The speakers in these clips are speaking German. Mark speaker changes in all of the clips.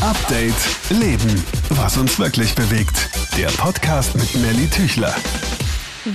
Speaker 1: Update Leben. Was uns wirklich bewegt. Der Podcast mit Nelly Tüchler.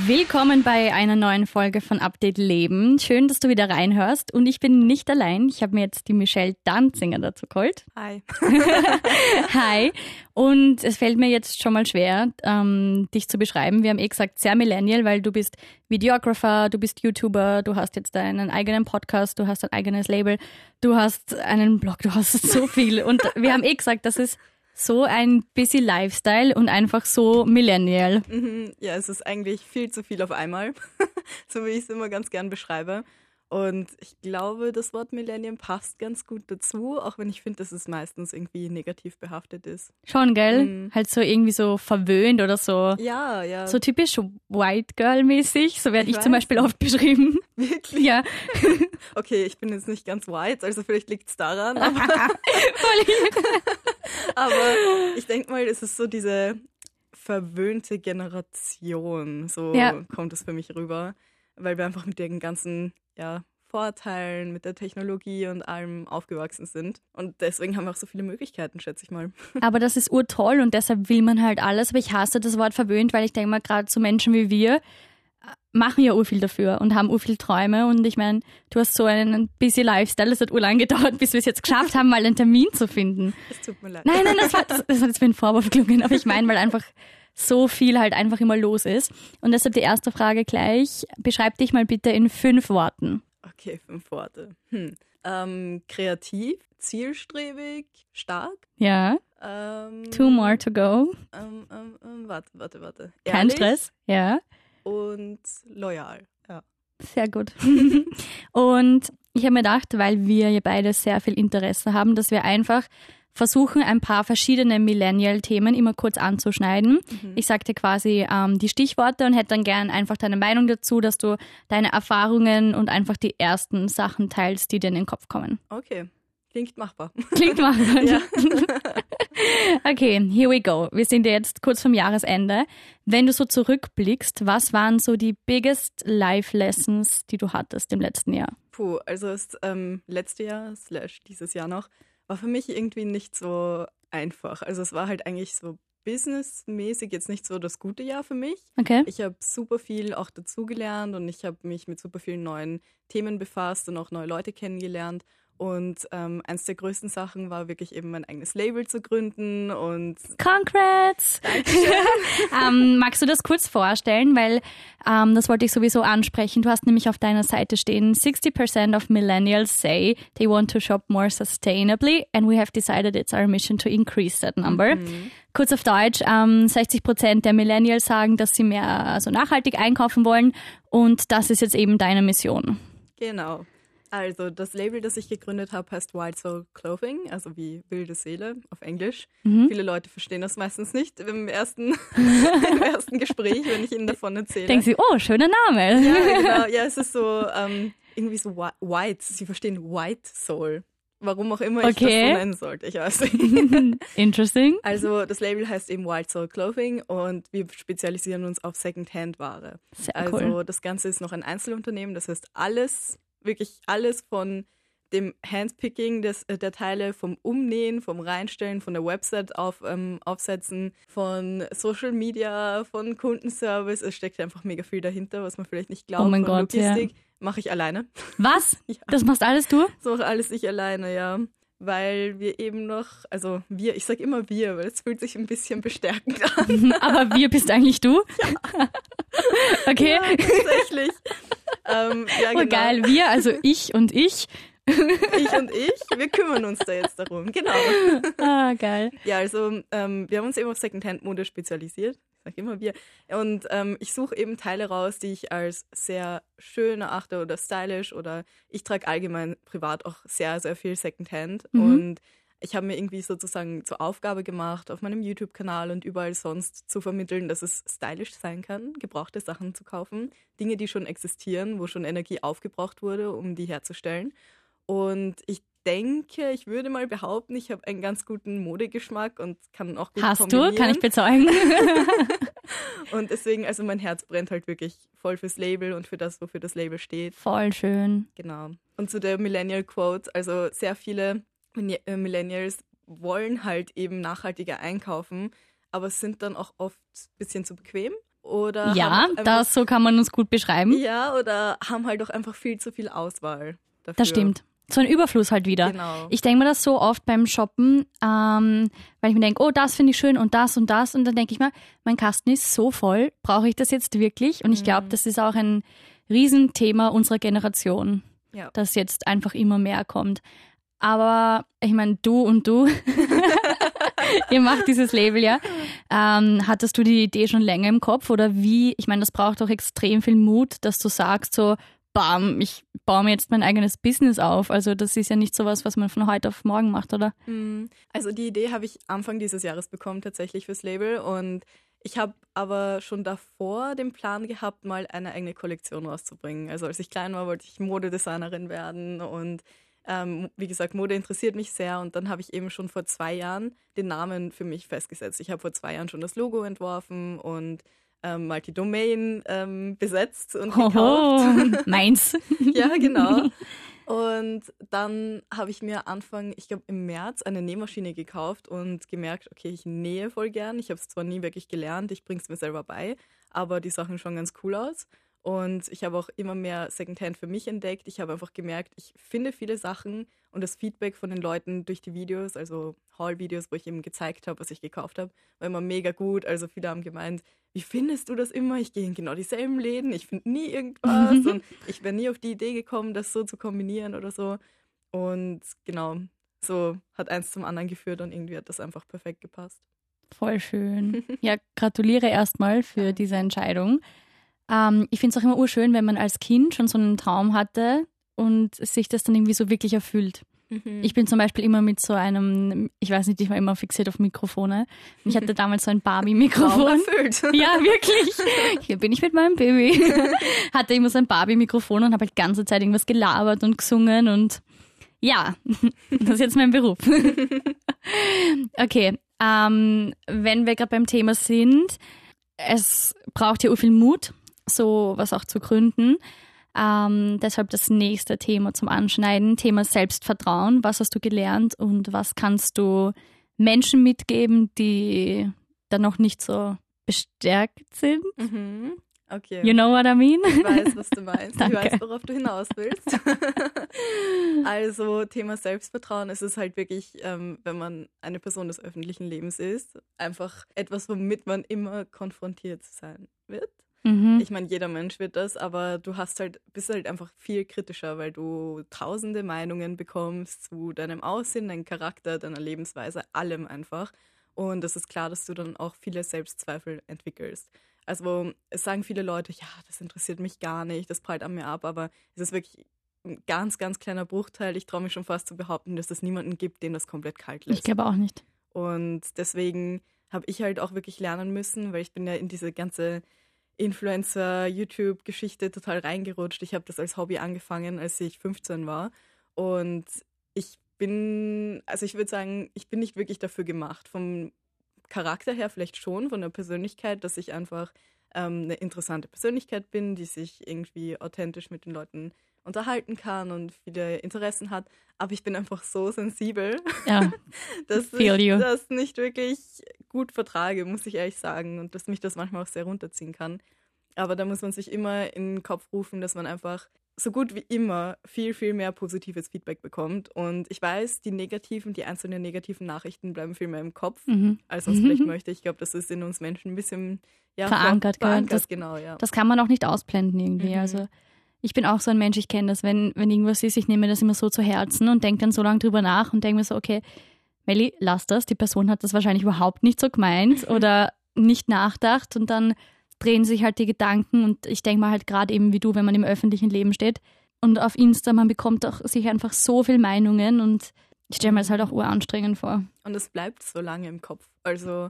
Speaker 2: Willkommen bei einer neuen Folge von Update Leben. Schön, dass du wieder reinhörst. Und ich bin nicht allein. Ich habe mir jetzt die Michelle Danzinger dazu geholt.
Speaker 3: Hi.
Speaker 2: Hi. Und es fällt mir jetzt schon mal schwer, ähm, dich zu beschreiben. Wir haben eh gesagt, sehr Millennial, weil du bist Videographer, du bist YouTuber, du hast jetzt deinen eigenen Podcast, du hast ein eigenes Label, du hast einen Blog, du hast so viel. Und wir haben eh gesagt, das ist so ein busy Lifestyle und einfach so Millennial.
Speaker 3: Mhm, Ja, es ist eigentlich viel zu viel auf einmal, so wie ich es immer ganz gern beschreibe. Und ich glaube, das Wort Millennium passt ganz gut dazu, auch wenn ich finde, dass es meistens irgendwie negativ behaftet ist.
Speaker 2: Schon, gell?
Speaker 3: Mhm.
Speaker 2: Halt so irgendwie so verwöhnt oder so.
Speaker 3: Ja, ja.
Speaker 2: So typisch White Girl mäßig, so werde ich,
Speaker 3: Ich
Speaker 2: zum. Beispiel oft beschrieben.
Speaker 3: wirklich.
Speaker 2: Ja,
Speaker 3: Okay, ich bin jetzt nicht ganz white, also vielleicht liegt es daran. Aber, aber ich denke mal, es ist so diese verwöhnte Generation. So
Speaker 2: Ja.
Speaker 3: kommt es für mich rüber. Weil wir einfach mit den ganzen ja, Vorteilen, mit der Technologie und allem aufgewachsen sind. Und deswegen haben wir auch so viele Möglichkeiten, schätze ich mal.
Speaker 2: Aber das ist urtoll und deshalb will man halt alles. Aber ich hasse das Wort verwöhnt, weil ich denke mal, gerade so Menschen wie wir äh, machen ja urviel dafür und haben urviel Träume. Und ich meine, du hast so einen busy Lifestyle. Es hat urlang gedauert, bis wir es jetzt geschafft haben, mal einen Termin zu finden.
Speaker 3: Es tut mir leid.
Speaker 2: Nein, nein, das, war, das, das hat jetzt wie ein Vorwurf gelungen, aber ich meine, weil einfach so viel halt einfach immer los ist. Und deshalb die erste Frage gleich. Beschreib dich mal bitte in fünf Worten.
Speaker 3: Okay, fünf Worte. Hm. Ähm, kreativ, zielstrebig, stark.
Speaker 2: Ja,
Speaker 3: Ähm,
Speaker 2: two more to go.
Speaker 3: Ähm, ähm, ähm, warte, warte, warte.
Speaker 2: Kein
Speaker 3: Ehrlich
Speaker 2: Stress. Ja,
Speaker 3: Und loyal. Ja.
Speaker 2: sehr gut. Und ich habe mir gedacht, weil wir ja beide sehr viel Interesse haben, dass wir einfach versuchen, ein paar verschiedene Millennial-Themen immer kurz anzuschneiden. Ich sagte quasi ähm, die Stichworte und hätte dann gern einfach deine Meinung dazu, dass du deine Erfahrungen und einfach die ersten Sachen teilst, die dir in den Kopf kommen.
Speaker 3: Okay. Klingt machbar.
Speaker 2: Klingt machbar.
Speaker 3: Ja.
Speaker 2: Okay, here we go. Wir sind ja jetzt kurz vom Jahresende. Wenn du so zurückblickst, was waren so die biggest life lessons, die du hattest im letzten Jahr?
Speaker 3: Puh, also das ähm, letzte Jahr, slash dieses Jahr noch, war für mich irgendwie nicht so einfach. Also es war halt eigentlich so businessmäßig jetzt nicht so das gute Jahr für mich.
Speaker 2: Okay.
Speaker 3: Ich habe super viel auch dazugelernt und ich habe mich mit super vielen neuen Themen befasst und auch neue Leute kennengelernt. Und ähm, eins der größten Sachen war wirklich eben mein eigenes Label zu gründen und
Speaker 2: Congrats! ähm, magst du das kurz vorstellen? Weil ähm, das wollte ich sowieso ansprechen. Du hast nämlich auf deiner Seite stehen, 60% of millennials say they want to shop more sustainably and we have decided it's our mission to increase that number. Kurz auf Deutsch, ähm, 60% der Millennials sagen, dass sie mehr also nachhaltig einkaufen wollen und das ist jetzt eben deine Mission.
Speaker 3: Genau. Also das Label, das ich gegründet habe, heißt Wild Soul Clothing, also wie wilde Seele auf Englisch. Viele Leute verstehen das meistens nicht im ersten, im ersten Gespräch, wenn ich ihnen davon erzähle.
Speaker 2: Denken sie, oh, schöner Name.
Speaker 3: ja, genau. Ja, es ist so ähm, irgendwie so whi- white. Sie verstehen White Soul. Warum auch immer ich das
Speaker 2: Okay.
Speaker 3: so nennen sollte, ich weiß nicht.
Speaker 2: Interesting.
Speaker 3: Also das Label heißt eben Wild Soul Clothing und wir spezialisieren uns auf Second-Hand-Ware.
Speaker 2: Sehr
Speaker 3: Also
Speaker 2: cool.
Speaker 3: das Ganze ist noch ein Einzelunternehmen, das heißt alles, wirklich alles von dem Handpicking des, äh, der Teile, vom Umnähen, vom Reinstellen, von der Website auf, ähm, aufsetzen, von Social Media, von Kundenservice. Es steckt einfach mega viel dahinter, was man vielleicht nicht glaubt.
Speaker 2: Oh mein
Speaker 3: von
Speaker 2: Gott, ja.
Speaker 3: Logistik mache ich alleine.
Speaker 2: Was?
Speaker 3: Ja.
Speaker 2: Das machst alles du?
Speaker 3: Das mache alles ich alleine, ja. Weil wir eben noch, also wir, ich sag immer wir, weil es fühlt sich ein bisschen bestärkend an.
Speaker 2: Aber wir bist eigentlich du? Okay.
Speaker 3: Ja, tatsächlich. ähm, ja,
Speaker 2: Oh,
Speaker 3: genau.
Speaker 2: geil. Wir, also ich und ich.
Speaker 3: Ich und ich, wir kümmern uns da jetzt darum. Genau.
Speaker 2: Ah, geil.
Speaker 3: Ja, also ähm, wir haben uns eben auf Secondhand-Mode spezialisiert. Ich sag immer wir. Und ähm, ich suche eben Teile raus, die ich als sehr schön erachte oder stylisch oder ich trage allgemein privat auch sehr, sehr viel Secondhand.
Speaker 2: Mhm.
Speaker 3: Und ich habe mir irgendwie sozusagen zur Aufgabe gemacht, auf meinem YouTube-Kanal und überall sonst zu vermitteln, dass es stylisch sein kann, gebrauchte Sachen zu kaufen. Dinge, die schon existieren, wo schon Energie aufgebraucht wurde, um die herzustellen. Und ich denke, ich würde mal behaupten, ich habe einen ganz guten Modegeschmack und kann auch gut
Speaker 2: Hast du? Kann ich bezeugen.
Speaker 3: Und deswegen, also mein Herz brennt halt wirklich voll fürs Label und für das, wofür das Label steht.
Speaker 2: Voll schön.
Speaker 3: Genau. Und zu der Millennial Quote, also sehr viele äh, Millennials wollen halt eben nachhaltiger einkaufen, aber sind dann auch oft ein bisschen zu bequem. Oder
Speaker 2: ja, das so kann man uns gut beschreiben.
Speaker 3: Ja, oder haben halt auch einfach viel zu viel Auswahl. Dafür.
Speaker 2: Das stimmt. So ein Überfluss halt wieder.
Speaker 3: Genau.
Speaker 2: Ich denke mir das so oft beim Shoppen, ähm, weil ich mir denke, oh, das finde ich schön und das und das. Und dann denke ich mir, mein Kasten ist so voll, brauche ich das jetzt wirklich? Und ich glaube, das ist auch ein Riesenthema unserer Generation,
Speaker 3: Ja.
Speaker 2: dass jetzt einfach immer mehr kommt. Aber ich meine, du und du, ihr macht dieses Label ja. Ähm, hattest du die Idee schon länger im Kopf oder wie? Ich meine, das braucht doch extrem viel Mut, dass du sagst so, bam, ich baue mir jetzt mein eigenes Business auf. Also das ist ja nicht sowas, was man von heute auf morgen macht, oder?
Speaker 3: Mm, Also die Idee habe ich Anfang dieses Jahres bekommen, tatsächlich fürs Label. Und ich habe aber schon davor den Plan gehabt, mal eine eigene Kollektion rauszubringen. Also als ich klein war, wollte ich Modedesignerin werden und ähm, wie gesagt, Mode interessiert mich sehr und dann habe ich eben schon vor zwei Jahren den Namen für mich festgesetzt. Ich habe vor zwei Jahren schon das Logo entworfen und ähm, mal die Domain ähm, besetzt und gekauft.
Speaker 2: Hoho, meins.
Speaker 3: Ja, genau. Und dann habe ich mir Anfang, ich glaube im März, eine Nähmaschine gekauft und gemerkt, okay, ich nähe voll gern. Ich habe es zwar nie wirklich gelernt, ich bringe es mir selber bei, aber die Sachen schauen ganz cool aus. Und ich habe auch immer mehr Secondhand für mich entdeckt. Ich habe einfach gemerkt, ich finde viele Sachen und das Feedback von den Leuten durch die Videos, also Haul-Videos, wo ich eben gezeigt habe, was ich gekauft habe, war immer mega gut. Also viele haben gemeint, wie findest du das immer? Ich gehe in genau dieselben Läden, ich finde nie irgendwas und ich wäre nie auf die Idee gekommen, das so zu kombinieren oder so. Und genau, so hat eins zum anderen geführt und irgendwie hat das einfach perfekt gepasst.
Speaker 2: Voll schön. Ja, gratuliere erstmal für diese Entscheidung. Ähm, ich finde es auch immer urschön, wenn man als Kind schon so einen Traum hatte und sich das dann irgendwie so wirklich erfüllt. Ich bin zum Beispiel immer mit so einem, ich weiß nicht, ich war immer fixiert auf Mikrofone. Ich hatte damals so ein Barbie-Mikrofon.
Speaker 3: erfüllt.
Speaker 2: Ja, wirklich. Hier bin ich mit meinem Baby. Hatte immer so ein Barbie-Mikrofon und habe halt die ganze Zeit irgendwas gelabert und gesungen und ja, das ist jetzt mein Beruf. Okay, ähm, wenn wir gerade beim Thema sind, es braucht ja viel Mut, so was auch zu gründen. Ähm, deshalb das nächste Thema zum Anschneiden, Thema Selbstvertrauen. Was hast du gelernt und was kannst du Menschen mitgeben, die da noch nicht so bestärkt sind?
Speaker 3: Mhm. Okay.
Speaker 2: You know what I mean?
Speaker 3: Ich weiß, was du meinst. Ich weiß, worauf du hinaus willst. also Thema Selbstvertrauen ist es halt wirklich, ähm, wenn man eine Person des öffentlichen Lebens ist, einfach etwas, womit man immer konfrontiert sein wird.
Speaker 2: Mhm.
Speaker 3: Ich meine, jeder Mensch wird das, aber du hast halt, bist halt einfach viel kritischer, weil du tausende Meinungen bekommst zu deinem Aussehen, deinem Charakter, deiner Lebensweise, allem einfach. Und es ist klar, dass du dann auch viele Selbstzweifel entwickelst. Also es sagen viele Leute, ja, das interessiert mich gar nicht, das prallt an mir ab, aber es ist wirklich ein ganz, ganz kleiner Bruchteil. Ich traue mich schon fast zu behaupten, dass es niemanden gibt, den das komplett kalt lässt.
Speaker 2: Ich glaube auch nicht.
Speaker 3: Und deswegen habe ich halt auch wirklich lernen müssen, weil ich bin ja in diese ganze Influencer-YouTube-Geschichte total reingerutscht. Ich habe das als Hobby angefangen, als ich 15 war. Und ich bin, also ich würde sagen, ich bin nicht wirklich dafür gemacht. Vom Charakter her vielleicht schon, von der Persönlichkeit, dass ich einfach ähm, eine interessante Persönlichkeit bin, die sich irgendwie authentisch mit den Leuten unterhalten kann und viele Interessen hat. Aber ich bin einfach so sensibel,
Speaker 2: Ja,
Speaker 3: dass
Speaker 2: Feel
Speaker 3: ich
Speaker 2: you.
Speaker 3: das nicht wirklich gut vertrage, muss ich ehrlich sagen. Und dass mich das manchmal auch sehr runterziehen kann. Aber da muss man sich immer in den Kopf rufen, dass man einfach so gut wie immer viel, viel mehr positives Feedback bekommt. Und ich weiß, die negativen, die einzelnen negativen Nachrichten bleiben viel mehr im Kopf,
Speaker 2: mhm.
Speaker 3: als man es vielleicht möchte. Ich glaube, das ist in uns Menschen ein bisschen ja,
Speaker 2: Verankert,
Speaker 3: verankert
Speaker 2: Das-
Speaker 3: genau, ja.
Speaker 2: das kann man auch nicht ausblenden irgendwie.
Speaker 3: Mhm.
Speaker 2: Also ich bin auch so ein Mensch, ich kenne das, wenn, wenn irgendwas ist, ich nehme mir das immer so zu Herzen und denke dann so lange drüber nach und denke mir so, okay, Melli, lass das, die Person hat das wahrscheinlich überhaupt nicht so gemeint oder nicht nachdacht und dann drehen sich halt die Gedanken und ich denke mal halt gerade eben wie du, wenn man im öffentlichen Leben steht und auf Insta, man bekommt auch sich einfach so viel Meinungen und ich stelle mir das halt auch uranstrengend vor.
Speaker 3: Und es bleibt so lange im Kopf. Also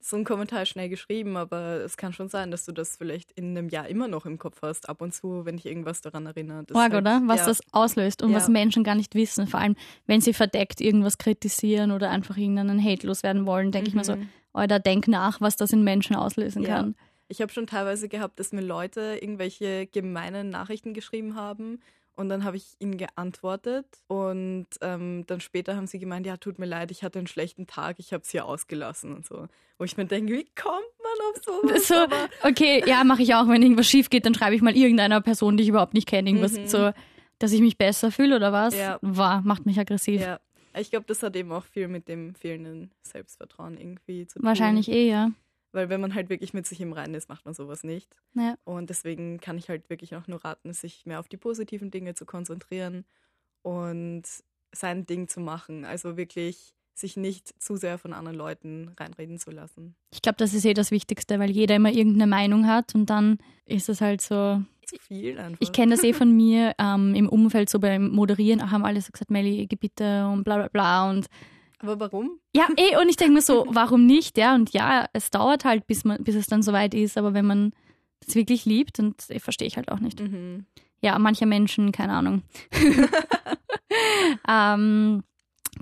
Speaker 3: so ein Kommentar schnell geschrieben, aber es kann schon sein, dass du das vielleicht in einem Jahr immer noch im Kopf hast, ab und zu, wenn dich irgendwas daran erinnert.
Speaker 2: Org,
Speaker 3: halt-
Speaker 2: oder? Was
Speaker 3: ja.
Speaker 2: das auslöst und
Speaker 3: Ja.
Speaker 2: was Menschen gar nicht wissen. Vor allem, wenn sie verdeckt irgendwas kritisieren oder einfach irgendeinen Hate loswerden wollen, denke ich mir so,
Speaker 3: Mhm.
Speaker 2: Alter, denk nach, was das in Menschen auslösen
Speaker 3: Ja.
Speaker 2: kann.
Speaker 3: Ich habe schon teilweise gehabt, dass mir Leute irgendwelche gemeinen Nachrichten geschrieben haben Und dann habe ich ihnen geantwortet und ähm, dann später haben sie gemeint, ja, tut mir leid, ich hatte einen schlechten Tag, ich habe es hier ausgelassen und so. Wo ich mir denke, wie kommt man auf sowas?
Speaker 2: So,
Speaker 3: Aber
Speaker 2: okay, ja, mache ich auch. Wenn irgendwas schief geht, dann schreibe ich mal irgendeiner Person, die ich überhaupt nicht kenne, irgendwas
Speaker 3: Mhm.
Speaker 2: so, dass ich mich besser fühle oder was.
Speaker 3: Ja.
Speaker 2: War, macht mich aggressiv.
Speaker 3: ja, ich glaube, das hat eben auch viel mit dem fehlenden Selbstvertrauen irgendwie zu tun.
Speaker 2: Wahrscheinlich eh, ja.
Speaker 3: Weil wenn man halt wirklich mit sich im Reinen ist, macht man sowas nicht.
Speaker 2: ja.
Speaker 3: Und deswegen kann ich halt wirklich auch nur raten, sich mehr auf die positiven Dinge zu konzentrieren und sein Ding zu machen. Also wirklich sich nicht zu sehr von anderen Leuten reinreden zu lassen.
Speaker 2: Ich glaube, das ist eh das Wichtigste, weil jeder immer irgendeine Meinung hat und dann ist es halt so.
Speaker 3: Zu viel einfach.
Speaker 2: Ich kenne das eh von mir ähm, im Umfeld, so beim Moderieren haben alle so gesagt, Melli, geh bitte und bla bla bla und
Speaker 3: Aber warum?
Speaker 2: ja, eh, und ich denke mir so, warum nicht, ja, und ja, es dauert halt, bis man, bis es dann soweit ist, aber wenn man das wirklich liebt, und eh, verstehe ich halt auch nicht.
Speaker 3: Mhm.
Speaker 2: Ja, manche Menschen, keine Ahnung. ähm,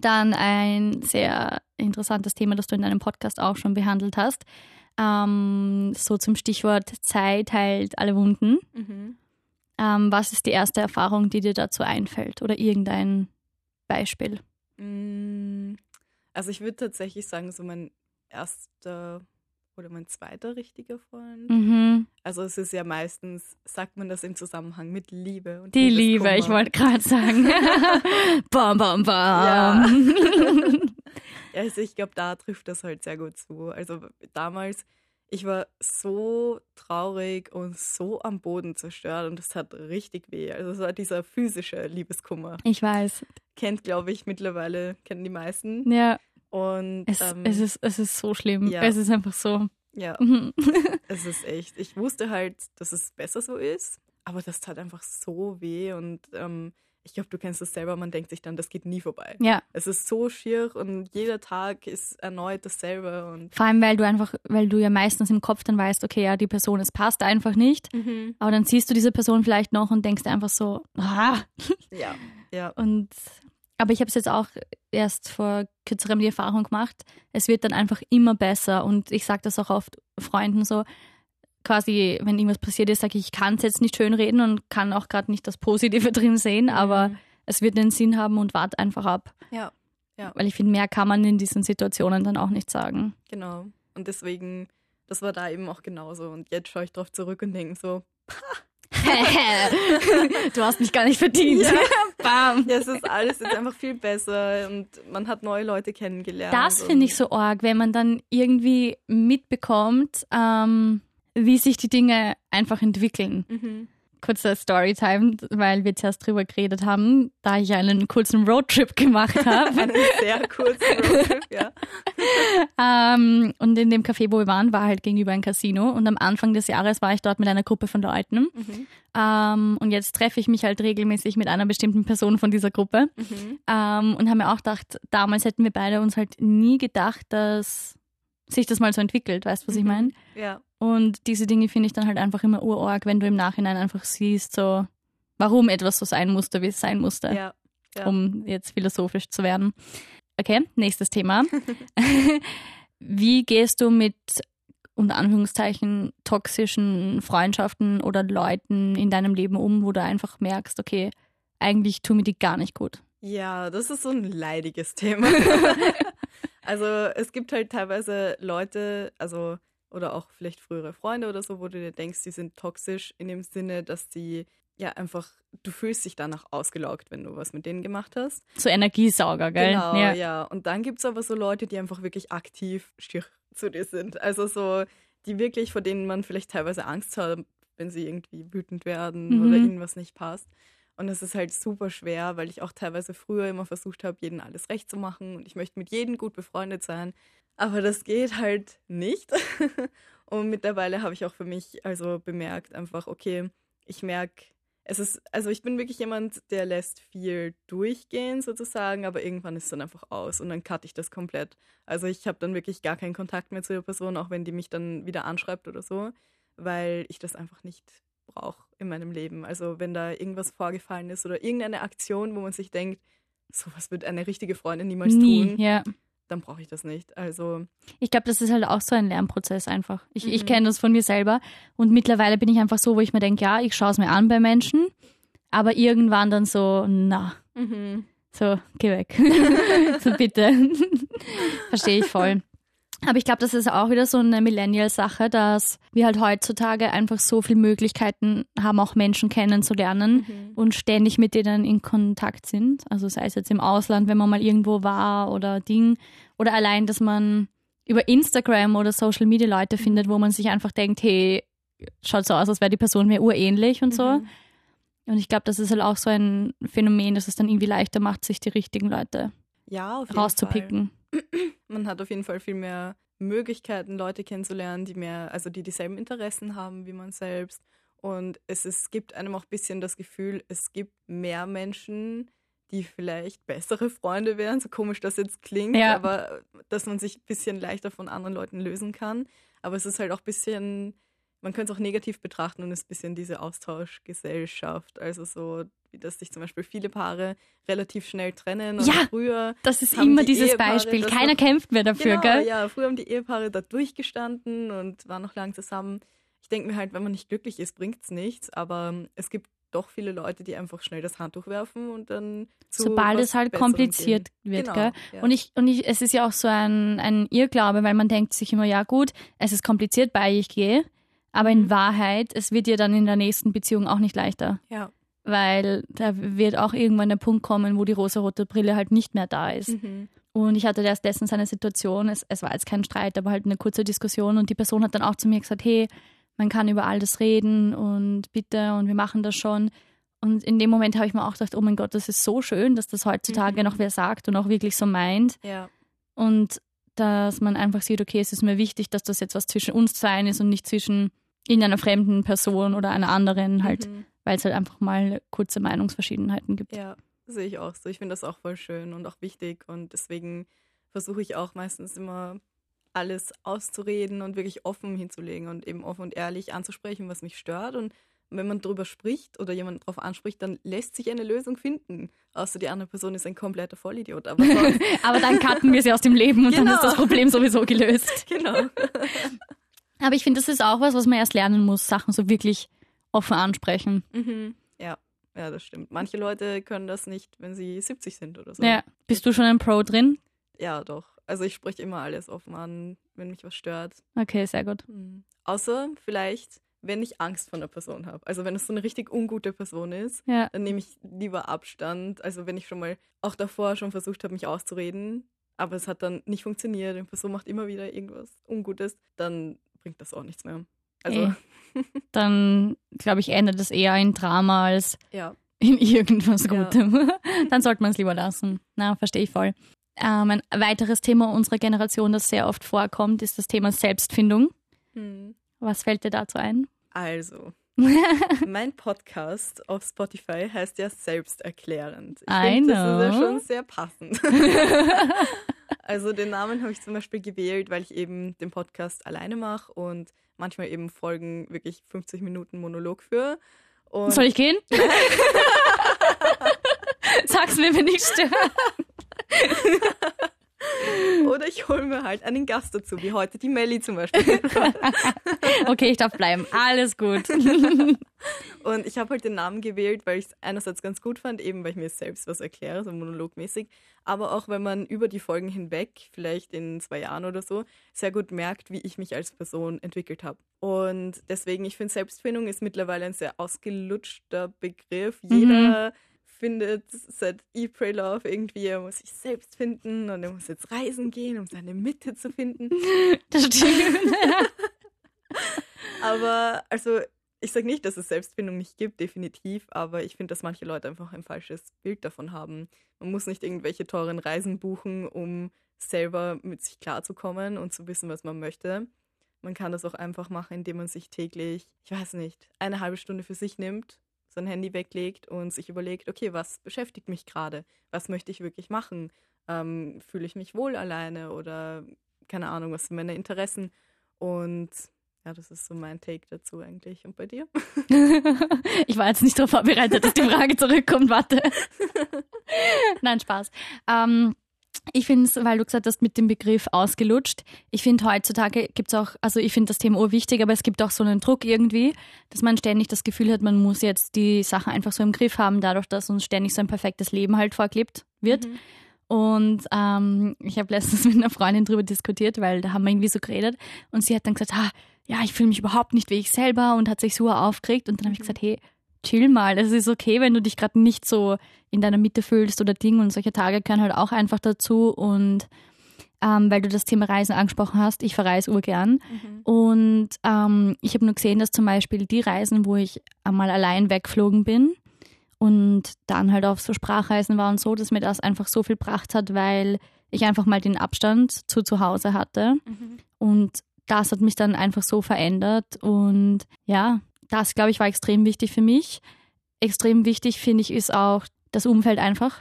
Speaker 2: dann ein sehr interessantes Thema, das du in deinem Podcast auch schon behandelt hast. Ähm, so zum Stichwort Zeit heilt alle Wunden.
Speaker 3: Mhm.
Speaker 2: Ähm, was ist die erste Erfahrung, die dir dazu einfällt? Oder irgendein Beispiel?
Speaker 3: Mm, Also ich würde tatsächlich sagen, so mein erster oder mein zweiter richtiger Freund.
Speaker 2: Mhm.
Speaker 3: Also es ist ja meistens, sagt man das im Zusammenhang mit Liebe. Und
Speaker 2: Die Liebe, ich wollte gerade sagen. bam, bam, bam.
Speaker 3: Ja, also ich glaube, da trifft das halt sehr gut zu. Also damals, ich war so traurig und so am Boden zerstört und es hat richtig weh. Also es war dieser physische Liebeskummer.
Speaker 2: Ich weiß.
Speaker 3: Kennt, glaube ich, mittlerweile, kennen die meisten.
Speaker 2: Ja,
Speaker 3: Und
Speaker 2: es,
Speaker 3: ähm,
Speaker 2: es, ist, es ist so schlimm.
Speaker 3: ja.
Speaker 2: Es ist einfach so.
Speaker 3: ja,
Speaker 2: Mhm.
Speaker 3: es ist echt. Ich wusste halt, dass es besser so ist, aber das tat einfach so weh und ähm, ich glaube, du kennst das selber, man denkt sich dann, das geht nie vorbei.
Speaker 2: ja,
Speaker 3: Es ist so schier und jeder Tag ist erneut dasselbe und
Speaker 2: vor allem, weil du einfach, weil du ja meistens im Kopf dann weißt, okay, ja, die Person, es passt einfach nicht. Aber dann siehst du diese Person vielleicht noch und denkst einfach so, ah.
Speaker 3: ja, ja.
Speaker 2: Und aber ich habe es jetzt auch erst vor kürzerem die Erfahrung gemacht. Es wird dann einfach immer besser und ich sage das auch oft Freunden so. Quasi, wenn irgendwas passiert ist, sage ich, ich kann es jetzt nicht schönreden und kann auch gerade nicht das Positive drin sehen, aber
Speaker 3: Mhm.
Speaker 2: es wird einen Sinn haben und wart einfach ab.
Speaker 3: Ja,
Speaker 2: Weil ich finde, mehr kann man in diesen Situationen dann auch nicht sagen.
Speaker 3: genau. Und deswegen, das war da eben auch genauso. Und jetzt schaue ich drauf zurück und denke so,
Speaker 2: du hast mich gar nicht verdient.
Speaker 3: Ja.
Speaker 2: Bam.
Speaker 3: ja, es ist alles jetzt einfach viel besser und man hat neue Leute kennengelernt.
Speaker 2: Das finde ich so arg, wenn man dann irgendwie mitbekommt, ähm, wie sich die Dinge einfach entwickeln.
Speaker 3: Mhm.
Speaker 2: Kurzer Storytime, weil wir zuerst drüber geredet haben, da ich einen kurzen Roadtrip gemacht habe.
Speaker 3: Einen sehr kurzen Roadtrip, ja.
Speaker 2: ähm, und in dem Café, wo wir waren, war halt gegenüber ein Casino. Und am Anfang des Jahres war ich dort mit einer Gruppe von Leuten.
Speaker 3: Mhm.
Speaker 2: Ähm, und jetzt treffe ich mich halt regelmäßig mit einer bestimmten Person von dieser Gruppe.
Speaker 3: Mhm.
Speaker 2: Ähm, und haben mir auch gedacht, damals hätten wir beide uns halt nie gedacht, dass sich das mal so entwickelt. Weißt du, was ich
Speaker 3: Mhm.
Speaker 2: meine?
Speaker 3: Ja,
Speaker 2: Und diese Dinge finde ich dann halt einfach immer urorg, wenn du im Nachhinein einfach siehst, so, warum etwas so sein musste, wie es sein musste,
Speaker 3: ja. ja.
Speaker 2: um jetzt philosophisch zu werden. Okay, nächstes Thema. wie gehst du mit unter Anführungszeichen toxischen Freundschaften oder Leuten in deinem Leben um, wo du einfach merkst, okay, eigentlich tun mir die gar nicht gut.
Speaker 3: Ja, das ist so ein leidiges Thema. also es gibt halt teilweise Leute, also oder auch vielleicht frühere Freunde oder so, wo du dir denkst, die sind toxisch in dem Sinne, dass die ja einfach, du fühlst dich danach ausgelaugt, wenn du was mit denen gemacht hast.
Speaker 2: So Energiesauger, gell?
Speaker 3: Genau, ja. Und dann gibt es aber so Leute, die einfach wirklich aktiv schier zu dir sind. Also so, die wirklich, vor denen man vielleicht teilweise Angst hat, wenn sie irgendwie wütend werden
Speaker 2: Mhm.
Speaker 3: oder ihnen was nicht passt. Und das ist halt super schwer, weil ich auch teilweise früher immer versucht habe, jedem alles recht zu machen und ich möchte mit jedem gut befreundet sein. Aber das geht halt nicht. und mittlerweile habe ich auch für mich also bemerkt, einfach, okay, ich merke, es ist, also ich bin wirklich jemand, der lässt viel durchgehen sozusagen, aber irgendwann ist es dann einfach aus und dann cutte ich das komplett. Also ich habe dann wirklich gar keinen Kontakt mehr zu der Person, auch wenn die mich dann wieder anschreibt oder so, weil ich das einfach nicht brauche in meinem Leben. Also wenn da irgendwas vorgefallen ist oder irgendeine Aktion, wo man sich denkt, sowas wird eine richtige Freundin niemals
Speaker 2: Nie,
Speaker 3: tun,
Speaker 2: ja.
Speaker 3: dann brauche ich das nicht. Also
Speaker 2: Ich glaube, das ist halt auch so ein Lernprozess einfach. Ich, ich
Speaker 3: Mhm.
Speaker 2: kenne das von mir selber und mittlerweile bin ich einfach so, wo ich mir denke, ja, ich schaue es mir an bei Menschen, aber irgendwann dann so, na,
Speaker 3: Mhm.
Speaker 2: so, geh weg. so bitte. Verstehe ich voll. Aber ich glaube, das ist auch wieder so eine Millennial-Sache, dass wir halt heutzutage einfach so viele Möglichkeiten haben, auch Menschen kennenzulernen
Speaker 3: Mhm.
Speaker 2: und ständig mit denen in Kontakt sind. Also sei es jetzt im Ausland, wenn man mal irgendwo war oder Ding. Oder allein, dass man über Instagram oder Social Media Leute findet, wo man sich einfach denkt, hey, schaut so aus, als wäre die Person mir urähnlich und so.
Speaker 3: Mhm.
Speaker 2: Und ich glaube, das ist halt auch so ein Phänomen, dass es dann irgendwie leichter macht, sich die richtigen Leute
Speaker 3: Ja, jeden Fall. Man hat auf jeden Fall viel mehr Möglichkeiten, Leute kennenzulernen, die mehr, also die dieselben Interessen haben wie man selbst. Und es, es gibt einem auch ein bisschen das Gefühl, es gibt mehr Menschen, die vielleicht bessere Freunde wären, so komisch das jetzt klingt,
Speaker 2: Ja.
Speaker 3: aber dass man sich ein bisschen leichter von anderen Leuten lösen kann. Aber es ist halt auch ein bisschen, man könnte es auch negativ betrachten und es ist ein bisschen diese Austauschgesellschaft. Also so, dass sich zum Beispiel viele Paare relativ schnell trennen. Und
Speaker 2: Ja,
Speaker 3: früher
Speaker 2: Das ist immer
Speaker 3: die
Speaker 2: dieses
Speaker 3: Ehepaare
Speaker 2: Beispiel. Keiner
Speaker 3: noch-
Speaker 2: kämpft mehr dafür,
Speaker 3: genau,
Speaker 2: gell?
Speaker 3: ja, früher haben die Ehepaare da durchgestanden und waren noch lang zusammen. Ich denke mir halt, wenn man nicht glücklich ist, bringt es nichts. Aber es gibt doch viele Leute, die einfach schnell das Handtuch werfen und dann zu
Speaker 2: Sobald es halt
Speaker 3: Besserem
Speaker 2: kompliziert
Speaker 3: gehen.
Speaker 2: wird,
Speaker 3: Genau,
Speaker 2: gell?
Speaker 3: ja.
Speaker 2: Und ich, und ich, es ist ja auch so ein, ein Irrglaube, weil man denkt sich immer, ja gut, es ist kompliziert, bei ich gehe. Aber in
Speaker 3: Mhm.
Speaker 2: Wahrheit, es wird dir dann in der nächsten Beziehung auch nicht leichter.
Speaker 3: ja.
Speaker 2: Weil da wird auch irgendwann der Punkt kommen, wo die rosarote Brille halt nicht mehr da ist.
Speaker 3: Mhm.
Speaker 2: Und ich hatte erst letztens eine Situation, es, es war jetzt kein Streit, aber halt eine kurze Diskussion und die Person hat dann auch zu mir gesagt, hey, man kann über alles reden und bitte und wir machen das schon. Und in dem Moment habe ich mir auch gedacht, oh mein Gott, das ist so schön, dass das heutzutage
Speaker 3: Mhm.
Speaker 2: noch wer sagt und auch wirklich so meint.
Speaker 3: ja.
Speaker 2: Und dass man einfach sieht, okay, es ist mir wichtig, dass das jetzt was zwischen uns sein ist und nicht zwischen irgendeiner fremden Person oder einer anderen, halt,
Speaker 3: Mhm.
Speaker 2: Weil es halt einfach mal kurze Meinungsverschiedenheiten gibt.
Speaker 3: Ja, sehe ich auch so. Ich finde das auch voll schön und auch wichtig und deswegen versuche ich auch meistens immer alles auszureden und wirklich offen hinzulegen und eben offen und ehrlich anzusprechen, was mich stört. Und wenn man darüber spricht oder jemand darauf anspricht, dann lässt sich eine Lösung finden. Außer die andere Person ist ein kompletter Vollidiot. Aber
Speaker 2: Aber dann cutten wir sie aus dem Leben und dann
Speaker 3: Genau.
Speaker 2: ist das Problem sowieso gelöst.
Speaker 3: genau.
Speaker 2: Aber ich finde, das ist auch was, was man erst lernen muss, Sachen so wirklich offen ansprechen.
Speaker 3: Mhm. Ja, ja, das stimmt. Manche Leute können das nicht, wenn sie 70 sind oder so.
Speaker 2: Ja. Bist du schon ein Pro drin?
Speaker 3: Ja, doch. Also ich spreche immer alles offen an, wenn mich was stört.
Speaker 2: Okay, sehr gut.
Speaker 3: Hm. Außer vielleicht, wenn ich Angst vor einer Person habe. Also wenn es so eine richtig ungute Person ist,
Speaker 2: Ja.
Speaker 3: dann nehme ich lieber Abstand. Also wenn ich schon mal auch davor schon versucht habe, mich auszureden, aber es hat dann nicht funktioniert, die Person macht immer wieder irgendwas Ungutes, dann bringt das auch nichts mehr. Also
Speaker 2: Eh. Dann, glaube ich, endet es eher in Drama als
Speaker 3: ja.
Speaker 2: in irgendwas
Speaker 3: Ja.
Speaker 2: Gutem. Dann sollte man es lieber lassen. Na, verstehe ich voll. Ähm, ein weiteres Thema unserer Generation, das sehr oft vorkommt, ist das Thema Selbstfindung.
Speaker 3: Hm.
Speaker 2: Was fällt dir dazu ein?
Speaker 3: Also, mein Podcast auf Spotify heißt ja selbsterklärend. Ich finde, das ist ja schon sehr passend. also den Namen habe ich zum Beispiel gewählt, weil ich eben den Podcast alleine mache und manchmal eben Folgen wirklich 50 Minuten Monolog führe. Und
Speaker 2: Soll ich gehen? Sag's mir, wenn ich störe.
Speaker 3: Oder ich hole mir halt einen Gast dazu, wie heute die Melli zum Beispiel.
Speaker 2: Okay, ich darf bleiben. Alles gut.
Speaker 3: Und ich habe halt den Namen gewählt, weil ich es einerseits ganz gut fand, eben weil ich mir selbst was erkläre, so monologmäßig, aber auch wenn man über die Folgen hinweg, vielleicht in zwei Jahren oder so, sehr gut merkt, wie ich mich als Person entwickelt habe. Und deswegen, ich finde, Selbstfindung ist mittlerweile ein sehr ausgelutschter Begriff. Jeder findet seit Eat, Pray, Love irgendwie, er muss sich selbst finden und er muss jetzt reisen gehen, um seine Mitte zu finden.
Speaker 2: Das stimmt.
Speaker 3: Aber also ich sage nicht, dass es Selbstfindung nicht gibt, definitiv, aber ich finde, dass manche Leute einfach ein falsches Bild davon haben. Man muss nicht irgendwelche teuren Reisen buchen, um selber mit sich klarzukommen und zu wissen, was man möchte. Man kann das auch einfach machen, indem man sich täglich, ich weiß nicht, eine halbe Stunde für sich nimmt, sein Handy weglegt und sich überlegt, okay, was beschäftigt mich gerade? Was möchte ich wirklich machen? Ähm, Fühle ich mich wohl alleine oder keine Ahnung, was sind meine Interessen? Und ja, das ist so mein Take dazu eigentlich. Und bei dir?
Speaker 2: Ich war jetzt nicht darauf vorbereitet, dass die Frage zurückkommt. Warte. Nein, Spaß. Ähm, ich finde es, weil du gesagt hast, mit dem Begriff ausgelutscht. Ich finde heutzutage gibt es auch, also ich finde das Thema urwichtig, aber es gibt auch so einen Druck irgendwie, dass man ständig das Gefühl hat, man muss jetzt die Sache einfach so im Griff haben, dadurch, dass uns ständig so ein perfektes Leben halt vorklebt wird. Mhm. Und ähm, ich habe letztens mit einer Freundin drüber diskutiert, weil da haben wir irgendwie so geredet und sie hat dann gesagt, ah, ja, ich fühle mich überhaupt nicht wie ich selber und hat sich so aufgeregt und dann habe ich mhm. gesagt, hey, chill mal. Es ist okay, wenn du dich gerade nicht so in deiner Mitte fühlst oder Ding und solche Tage gehören halt auch einfach dazu und ähm, weil du das Thema Reisen angesprochen hast, ich verreise urgern mhm. und ähm, ich habe nur gesehen, dass zum Beispiel die Reisen, wo ich einmal allein wegflogen bin und dann halt auf so Sprachreisen war und so, dass mir das einfach so viel gebracht hat, weil ich einfach mal den Abstand zu zu Hause hatte mhm. und das hat mich dann einfach so verändert und ja, das, glaube ich, war extrem wichtig für mich. Extrem wichtig, finde ich, ist auch das Umfeld einfach.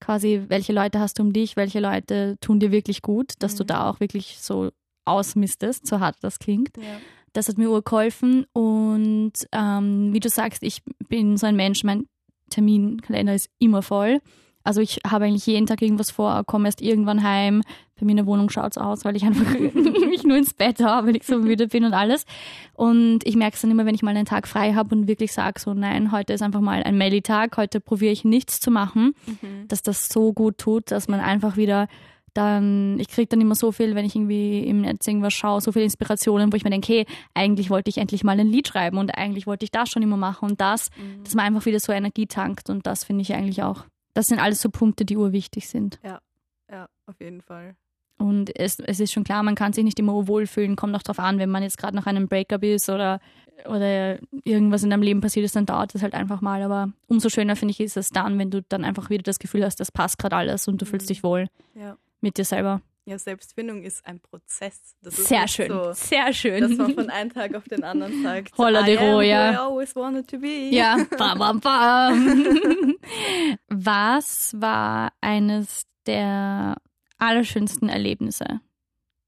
Speaker 2: Quasi, welche Leute hast du um dich, welche Leute tun dir wirklich gut, dass mhm. du da auch wirklich so ausmistest, so hart das klingt. Ja. Das hat mir urgeholfen und ähm, wie du sagst, ich bin so ein Mensch, mein Terminkalender ist immer voll. Also ich habe eigentlich jeden Tag irgendwas vor, komme erst irgendwann heim. Bei mir in der Wohnung schaut es aus, weil ich einfach mich nur ins Bett habe, weil ich so müde bin und alles. Und ich merke es dann immer, wenn ich mal einen Tag frei habe und wirklich sage, so nein, heute ist einfach mal ein Melly-Tag, heute probiere ich nichts zu machen, mhm. dass das so gut tut, dass man einfach wieder dann, ich kriege dann immer so viel, wenn ich irgendwie im Netz irgendwas schaue, so viele Inspirationen, wo ich mir denke, hey, eigentlich wollte ich endlich mal ein Lied schreiben und eigentlich wollte ich das schon immer machen und das, mhm. dass man einfach wieder so Energie tankt und das finde ich eigentlich auch das sind alles so Punkte, die urwichtig sind.
Speaker 3: Ja, ja, auf jeden Fall.
Speaker 2: Und es, es ist schon klar, man kann sich nicht immer wohlfühlen, kommt auch darauf an, wenn man jetzt gerade nach einem Breakup ist oder, oder irgendwas in deinem Leben passiert ist, dann dauert das halt einfach mal. Aber umso schöner finde ich ist es dann, wenn du dann einfach wieder das Gefühl hast, das passt gerade alles und du mhm. fühlst dich wohl
Speaker 3: ja.
Speaker 2: mit dir selber.
Speaker 3: Ja, Selbstfindung ist ein Prozess.
Speaker 2: sehr schön, so, sehr schön.
Speaker 3: Dass man von einem Tag auf den anderen sagt,
Speaker 2: Holla de Ro, ja.
Speaker 3: I always wanted to be.
Speaker 2: Ja, bam, bam, bam. Was war eines der allerschönsten Erlebnisse,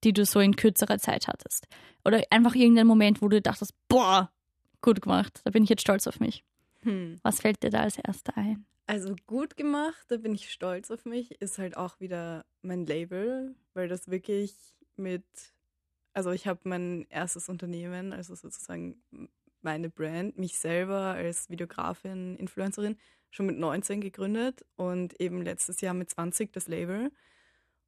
Speaker 2: die du so in kürzerer Zeit hattest? Oder einfach irgendein Moment, wo du dachtest, boah, gut gemacht, da bin ich jetzt stolz auf mich. Hm. Was fällt dir da als erster ein?
Speaker 3: Also gut gemacht, da bin ich stolz auf mich, ist halt auch wieder mein Label, weil das wirklich mit, also ich habe mein erstes Unternehmen, also sozusagen meine Brand, mich selber als Videografin, Influencerin, schon mit 19 gegründet und eben letztes Jahr mit 20 das Label.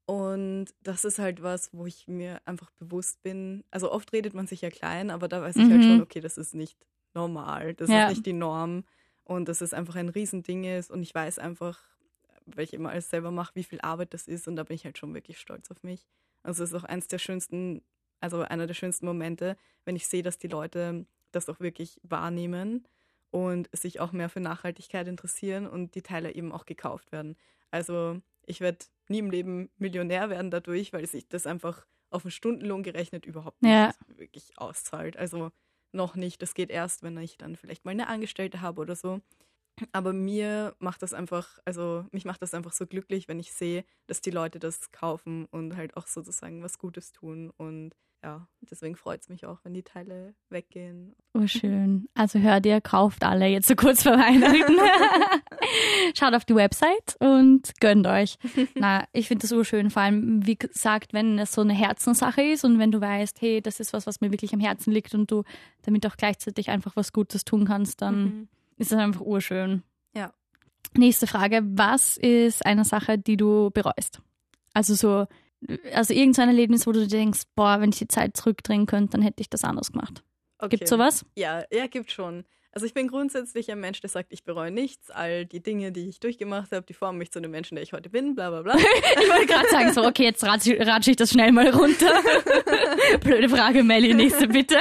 Speaker 3: Und das ist halt was, wo ich mir einfach bewusst bin. Also oft redet man sich ja klein, aber da weiß ich halt mhm. halt schon, okay, das ist nicht normal, das ja. ist nicht die Norm und dass es einfach ein Riesending ist und ich weiß einfach, weil ich immer alles selber mache, wie viel Arbeit das ist und da bin ich halt schon wirklich stolz auf mich. Also es ist auch eins der schönsten, also einer der schönsten Momente, wenn ich sehe, dass die Leute das auch wirklich wahrnehmen und sich auch mehr für Nachhaltigkeit interessieren und die Teile eben auch gekauft werden. Also ich werde nie im Leben Millionär werden dadurch, weil sich das einfach auf einen Stundenlohn gerechnet überhaupt nicht ja. wirklich auszahlt. Also noch nicht. Das geht erst, wenn ich dann vielleicht mal eine Angestellte habe oder so. Aber mir macht das einfach, also mich macht das einfach so glücklich, wenn ich sehe, dass die Leute das kaufen und halt auch sozusagen was Gutes tun. Und ja, deswegen freut es mich auch, wenn die Teile weggehen.
Speaker 2: Oh, schön. Also hört ihr, kauft alle jetzt so kurz vor Weihnachten. Schaut auf die Website und gönnt euch. Na, ich finde das urschön, vor allem, wie gesagt, wenn es so eine Herzenssache ist und wenn du weißt, hey, das ist was, was mir wirklich am Herzen liegt und du damit auch gleichzeitig einfach was Gutes tun kannst, dann mhm. ist das einfach urschön.
Speaker 3: Ja.
Speaker 2: Nächste Frage. Was ist eine Sache, die du bereust? Also so, also irgendein Erlebnis, wo du denkst, boah, wenn ich die Zeit zurückdrehen könnte, dann hätte ich das anders gemacht. Okay. Gibt sowas?
Speaker 3: Ja, ja, gibt schon. Also ich bin grundsätzlich ein Mensch, der sagt, ich bereue nichts. All die Dinge, die ich durchgemacht habe, die formen mich zu dem Menschen, der ich heute bin, bla bla bla.
Speaker 2: ich wollte gerade sagen, so, okay, jetzt ratsche ratsch ich das schnell mal runter. Blöde Frage, Melly, nächste bitte.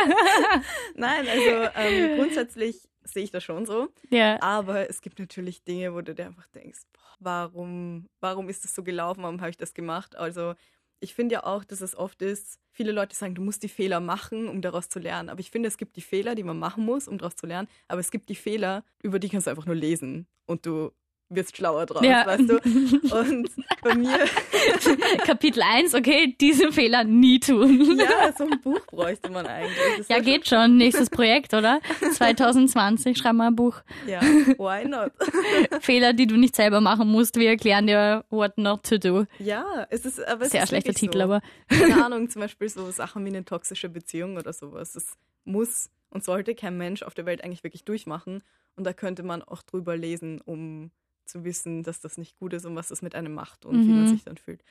Speaker 3: Nein, also ähm, grundsätzlich sehe ich das schon so.
Speaker 2: Ja.
Speaker 3: Aber es gibt natürlich Dinge, wo du dir einfach denkst, boah, warum, warum ist das so gelaufen, warum habe ich das gemacht? Also ich finde ja auch, dass es oft ist, viele Leute sagen, du musst die Fehler machen, um daraus zu lernen. Aber ich finde, es gibt die Fehler, die man machen muss, um daraus zu lernen. Aber es gibt die Fehler, über die kannst du einfach nur lesen. Und du wirst schlauer draus,
Speaker 2: Ja.
Speaker 3: weißt du? Und bei mir,
Speaker 2: Kapitel 1, okay, diesen Fehler nie tun.
Speaker 3: ja, so ein Buch bräuchte man eigentlich. Das
Speaker 2: Ja, geht schon. Nächstes Projekt, oder? 2020, schreib mal ein Buch.
Speaker 3: Ja, why not?
Speaker 2: Fehler, die du nicht selber machen musst. Wir erklären dir what not to do.
Speaker 3: Ja, es ist aber es
Speaker 2: Sehr
Speaker 3: ist
Speaker 2: schlechter Titel,
Speaker 3: so.
Speaker 2: aber
Speaker 3: Keine Ahnung, zum Beispiel so Sachen wie eine toxische Beziehung oder sowas. Das muss und sollte kein Mensch auf der Welt eigentlich wirklich durchmachen. Und da könnte man auch drüber lesen, um zu wissen, dass das nicht gut ist und was das mit einem macht und wie man
Speaker 2: Mhm.
Speaker 3: sich dann fühlt.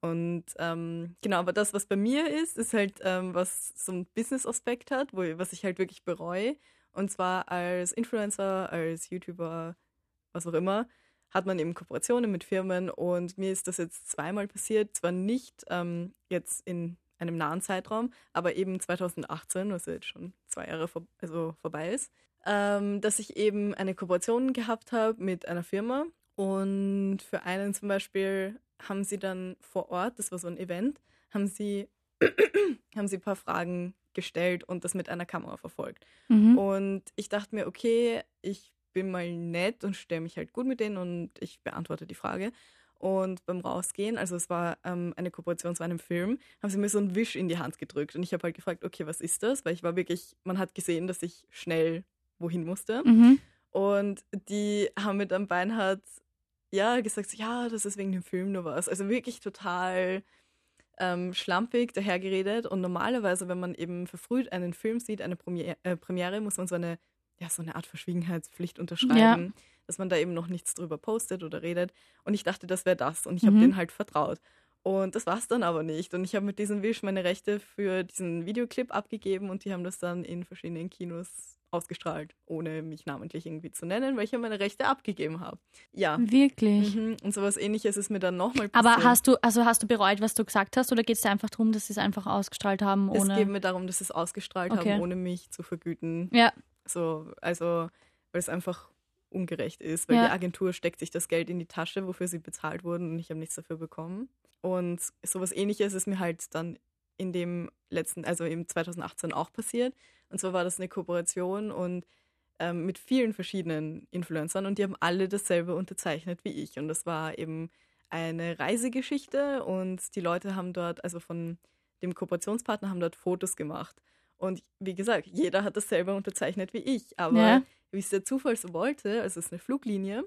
Speaker 3: Und ähm, genau, aber das, was bei mir ist, ist halt, ähm, was so einen Business-Aspekt hat, wo, was ich halt wirklich bereue. Und zwar als Influencer, als YouTuber, was auch immer, hat man eben Kooperationen mit Firmen und mir ist das jetzt zweimal passiert, zwar nicht ähm, jetzt in einem nahen Zeitraum, aber eben 2018, was jetzt schon zwei Jahre vor, also vorbei ist, ähm, dass ich eben eine Kooperation gehabt habe mit einer Firma und für einen zum Beispiel haben sie dann vor Ort, das war so ein Event, haben sie, haben sie ein paar Fragen gestellt und das mit einer Kamera verfolgt.
Speaker 2: mhm.
Speaker 3: Und ich dachte mir, okay, ich bin mal nett und stelle mich halt gut mit denen und ich beantworte die Frage. Und beim Rausgehen, also es war ähm, eine Kooperation zu einem Film, haben sie mir so einen Wisch in die Hand gedrückt. Und ich habe halt gefragt, okay, was ist das? Weil ich war wirklich, man hat gesehen, dass ich schnell wohin musste.
Speaker 2: Mhm.
Speaker 3: Und die haben mir dann beinhart, ja, gesagt, ja, das ist wegen dem Film nur was. Also wirklich total ähm, schlampig dahergeredet. Und normalerweise, wenn man eben verfrüht einen Film sieht, eine Premiere, äh, Premiere muss man so eine, ja, so eine Art Verschwiegenheitspflicht unterschreiben, dass man da eben noch nichts drüber postet oder redet. Und ich dachte, das wäre das. Und ich habe
Speaker 2: Mhm.
Speaker 3: denen halt vertraut. Und das war es dann aber nicht. Und ich habe mit diesem Wisch meine Rechte für diesen Videoclip abgegeben und die haben das dann in verschiedenen Kinos ausgestrahlt, ohne mich namentlich irgendwie zu nennen, weil ich ja meine Rechte abgegeben habe. Ja.
Speaker 2: Wirklich.
Speaker 3: Mhm. Und sowas ähnliches ist mir dann nochmal
Speaker 2: Aber
Speaker 3: passiert.
Speaker 2: hast du, also hast du bereut, was du gesagt hast, oder geht es dir einfach darum, dass sie es einfach ausgestrahlt haben,
Speaker 3: es
Speaker 2: ohne.
Speaker 3: geht mir darum, dass sie es ausgestrahlt
Speaker 2: Okay.
Speaker 3: haben, ohne mich zu vergüten.
Speaker 2: ja,
Speaker 3: So, also, weil es einfach ungerecht ist, weil
Speaker 2: Ja.
Speaker 3: die Agentur steckt sich das Geld in die Tasche, wofür sie bezahlt wurden und ich habe nichts dafür bekommen. Und sowas ähnliches ist mir halt dann in dem letzten, also im 2018 auch passiert. Und zwar war das eine Kooperation und ähm, mit vielen verschiedenen Influencern und die haben alle dasselbe unterzeichnet wie ich. Und das war eben eine Reisegeschichte und die Leute haben dort, also von dem Kooperationspartner, haben dort Fotos gemacht. Und wie gesagt, jeder hat dasselbe unterzeichnet wie ich. Aber
Speaker 2: Ja.
Speaker 3: wie es der Zufall so wollte, also es ist eine Fluglinie,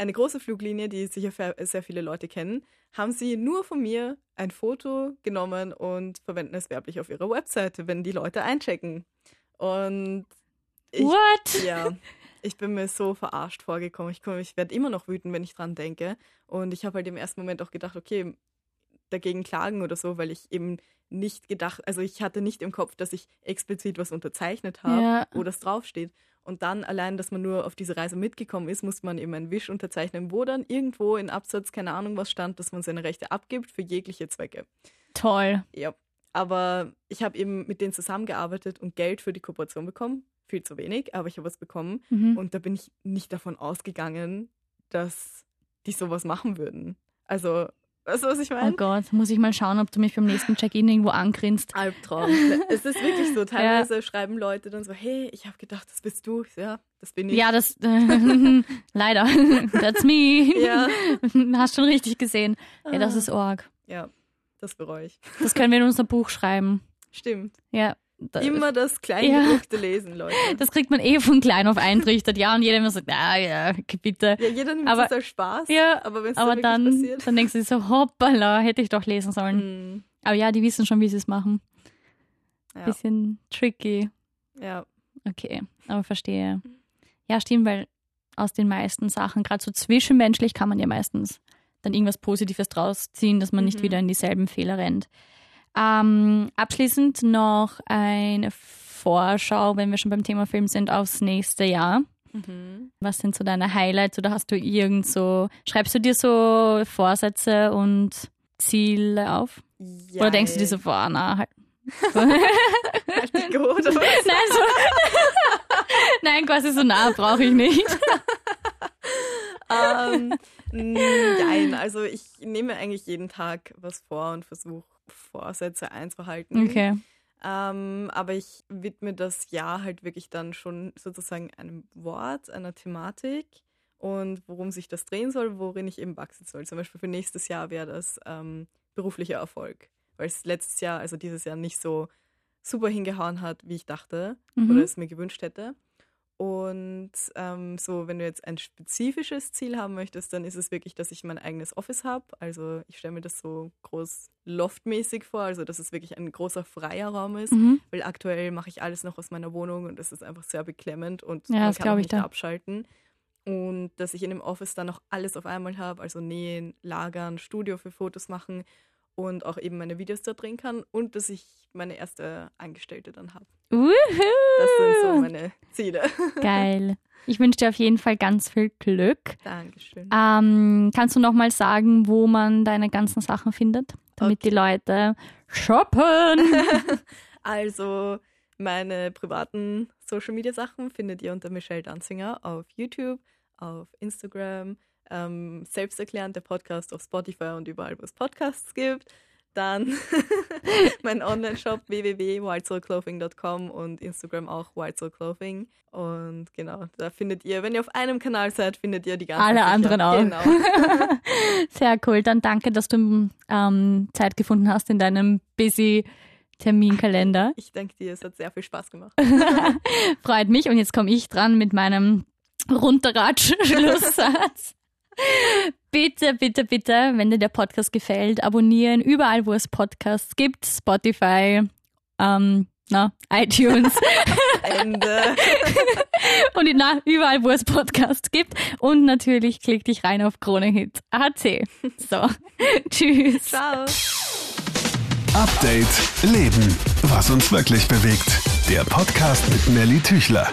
Speaker 3: eine große Fluglinie, die sicher sehr viele Leute kennen, haben sie nur von mir ein Foto genommen und verwenden es werblich auf ihrer Webseite, wenn die Leute einchecken. Und ich,
Speaker 2: What?
Speaker 3: ja, ich bin mir so verarscht vorgekommen. Ich, ich werde immer noch wütend, wenn ich dran denke. Und ich habe halt im ersten Moment auch gedacht, okay, dagegen klagen oder so, weil ich eben nicht gedacht, also ich hatte nicht im Kopf, dass ich explizit was unterzeichnet habe,
Speaker 2: Ja.
Speaker 3: wo das draufsteht. Und dann allein, dass man nur auf diese Reise mitgekommen ist, muss man eben einen Wisch unterzeichnen, wo dann irgendwo in Absatz, keine Ahnung was stand, dass man seine Rechte abgibt für jegliche Zwecke.
Speaker 2: Toll.
Speaker 3: Ja. Aber ich habe eben mit denen zusammengearbeitet und Geld für die Kooperation bekommen. Viel zu wenig, aber ich habe was bekommen.
Speaker 2: Mhm.
Speaker 3: Und da bin ich nicht davon ausgegangen, dass die sowas machen würden. Also, weißt du, was ich
Speaker 2: Oh
Speaker 3: meine?
Speaker 2: Gott, muss ich mal schauen, ob du mich beim nächsten Check-in irgendwo angrinst.
Speaker 3: Albtraum. es ist wirklich so. Teilweise schreiben Leute dann so, hey, ich habe gedacht, das bist du. So, Ja, das bin ich.
Speaker 2: Ja, das äh, leider. That's me.
Speaker 3: Ja.
Speaker 2: Hast schon richtig gesehen. Ja, das
Speaker 3: Ah.
Speaker 2: ist Org.
Speaker 3: Ja, das bereue ich.
Speaker 2: Das können wir in unser Buch schreiben.
Speaker 3: Stimmt.
Speaker 2: Ja. Da-
Speaker 3: Immer das Kleingedruckte lesen, Leute.
Speaker 2: Das kriegt man eh von klein auf eintrichtert. Ja, und jeder immer sagt, ah ja, bitte.
Speaker 3: ja, jeder nimmt
Speaker 2: Aber-
Speaker 3: es als Spaß.
Speaker 2: Ja,
Speaker 3: aber wenn es dann,
Speaker 2: dann,
Speaker 3: passiert.
Speaker 2: dann denkst du so, hoppala, hätte ich doch lesen sollen.
Speaker 3: Mm,
Speaker 2: Aber ja, die wissen schon, wie sie es machen.
Speaker 3: ja.
Speaker 2: Bisschen tricky.
Speaker 3: ja.
Speaker 2: Okay, aber verstehe. Ja, stimmt, weil aus den meisten Sachen, gerade so zwischenmenschlich, kann man ja meistens dann irgendwas Positives draus ziehen, dass man nicht
Speaker 3: Mhm.
Speaker 2: wieder in dieselben Fehler rennt. Ähm, abschließend noch eine Vorschau, wenn wir schon beim Thema Film sind, aufs nächste Jahr.
Speaker 3: Mhm.
Speaker 2: Was sind so deine Highlights oder hast du irgend so, schreibst du dir so Vorsätze und Ziele auf? Oder denkst du dir so, boah, na, halt.
Speaker 3: Halt dich gut?
Speaker 2: Nein, so. Nein, quasi so nah brauche ich nicht.
Speaker 3: ähm, nein, also ich nehme eigentlich jeden Tag was vor und versuche Vorsätze einzuhalten.
Speaker 2: Okay.
Speaker 3: Ähm, aber ich widme das Jahr halt wirklich dann schon sozusagen einem Wort, einer Thematik und worum sich das drehen soll, worin ich eben wachsen soll. Zum Beispiel für nächstes Jahr wäre das ähm, beruflicher Erfolg, weil es letztes Jahr, also dieses Jahr nicht so super hingehauen hat, wie ich dachte
Speaker 2: Mhm.
Speaker 3: oder es mir gewünscht hätte. Und ähm, so, wenn du jetzt ein spezifisches Ziel haben möchtest, dann ist es wirklich, dass ich mein eigenes Office habe. Also ich stelle mir das so groß loftmäßig vor, also dass es wirklich ein großer freier Raum ist,
Speaker 2: Mhm.
Speaker 3: weil aktuell mache ich alles noch aus meiner Wohnung und das ist einfach sehr beklemmend und
Speaker 2: Ja,
Speaker 3: man
Speaker 2: das
Speaker 3: kann auch
Speaker 2: ich
Speaker 3: nicht
Speaker 2: dir.
Speaker 3: abschalten. Und dass ich in dem Office dann noch alles auf einmal habe, also nähen, lagern, Studio für Fotos machen und auch eben meine Videos da drehen kann und dass ich meine erste Angestellte dann habe. Das sind so meine Ziele.
Speaker 2: Geil. Ich wünsche dir auf jeden Fall ganz viel Glück.
Speaker 3: Dankeschön.
Speaker 2: Ähm, kannst du nochmal sagen, wo man deine ganzen Sachen findet, damit die Leute shoppen?
Speaker 3: Also meine privaten Social Media Sachen findet ihr unter Michelle Danzinger auf YouTube, auf Instagram, ähm, selbsterklärend der Podcast auf Spotify und überall, wo es Podcasts gibt. Dann mein Online-Shop www.whitesoulclothing.com und Instagram auch whitesoulclothing. Und genau, da findet ihr, wenn ihr auf einem Kanal seid, findet ihr die ganzen
Speaker 2: Alle anderen auch.
Speaker 3: Genau.
Speaker 2: Sehr cool. Dann danke, dass du ähm, Zeit gefunden hast in deinem busy Terminkalender.
Speaker 3: Ich denke dir, es hat sehr viel Spaß gemacht.
Speaker 2: Freut mich. Und jetzt komme ich dran mit meinem Runterratsch-Schlusssatz. Bitte, bitte, bitte, wenn dir der Podcast gefällt, abonnieren überall, wo es Podcasts gibt. Spotify, ähm, na, iTunes
Speaker 3: Ende.
Speaker 2: und na, überall, wo es Podcasts gibt. Und natürlich klick dich rein auf Kronehit AC. So, tschüss.
Speaker 3: Ciao.
Speaker 1: Update Leben. Was uns wirklich bewegt. Der Podcast mit Nelly Tüchler.